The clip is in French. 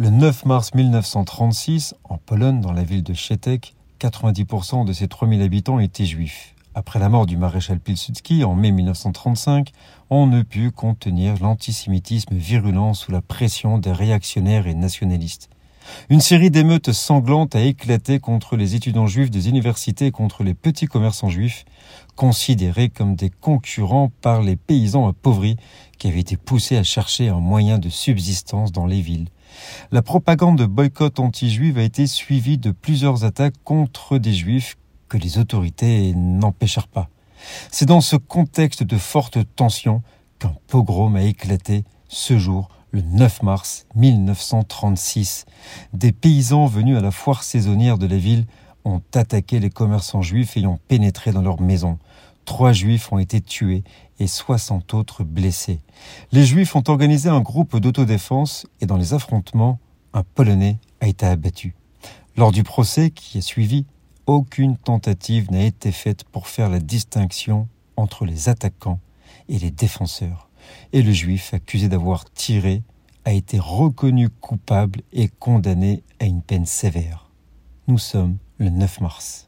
Le 9 mars 1936, en Pologne, dans la ville de Chetek, 90% de ses 3000 habitants étaient juifs. Après la mort du maréchal Pilsudski en mai 1935, on ne put contenir l'antisémitisme virulent sous la pression des réactionnaires et nationalistes. Une série d'émeutes sanglantes a éclaté contre les étudiants juifs des universités et contre les petits commerçants juifs, considérés comme des concurrents par les paysans appauvris qui avaient été poussés à chercher un moyen de subsistance dans les villes. La propagande de boycott anti-juive a été suivie de plusieurs attaques contre des juifs que les autorités n'empêchèrent pas. C'est dans ce contexte de forte tension qu'un pogrom a éclaté ce jour, le 9 mars 1936. Des paysans venus à la foire saisonnière de la ville ont attaqué les commerçants juifs et ont pénétré dans leurs maisons. Trois juifs ont été tués et 60 autres blessés. Les juifs ont organisé un groupe d'autodéfense et dans les affrontements, un Polonais a été abattu. Lors du procès qui a suivi, aucune tentative n'a été faite pour faire la distinction entre les attaquants et les défenseurs. Et le juif accusé d'avoir tiré a été reconnu coupable et condamné à une peine sévère. Nous sommes le 9 mars.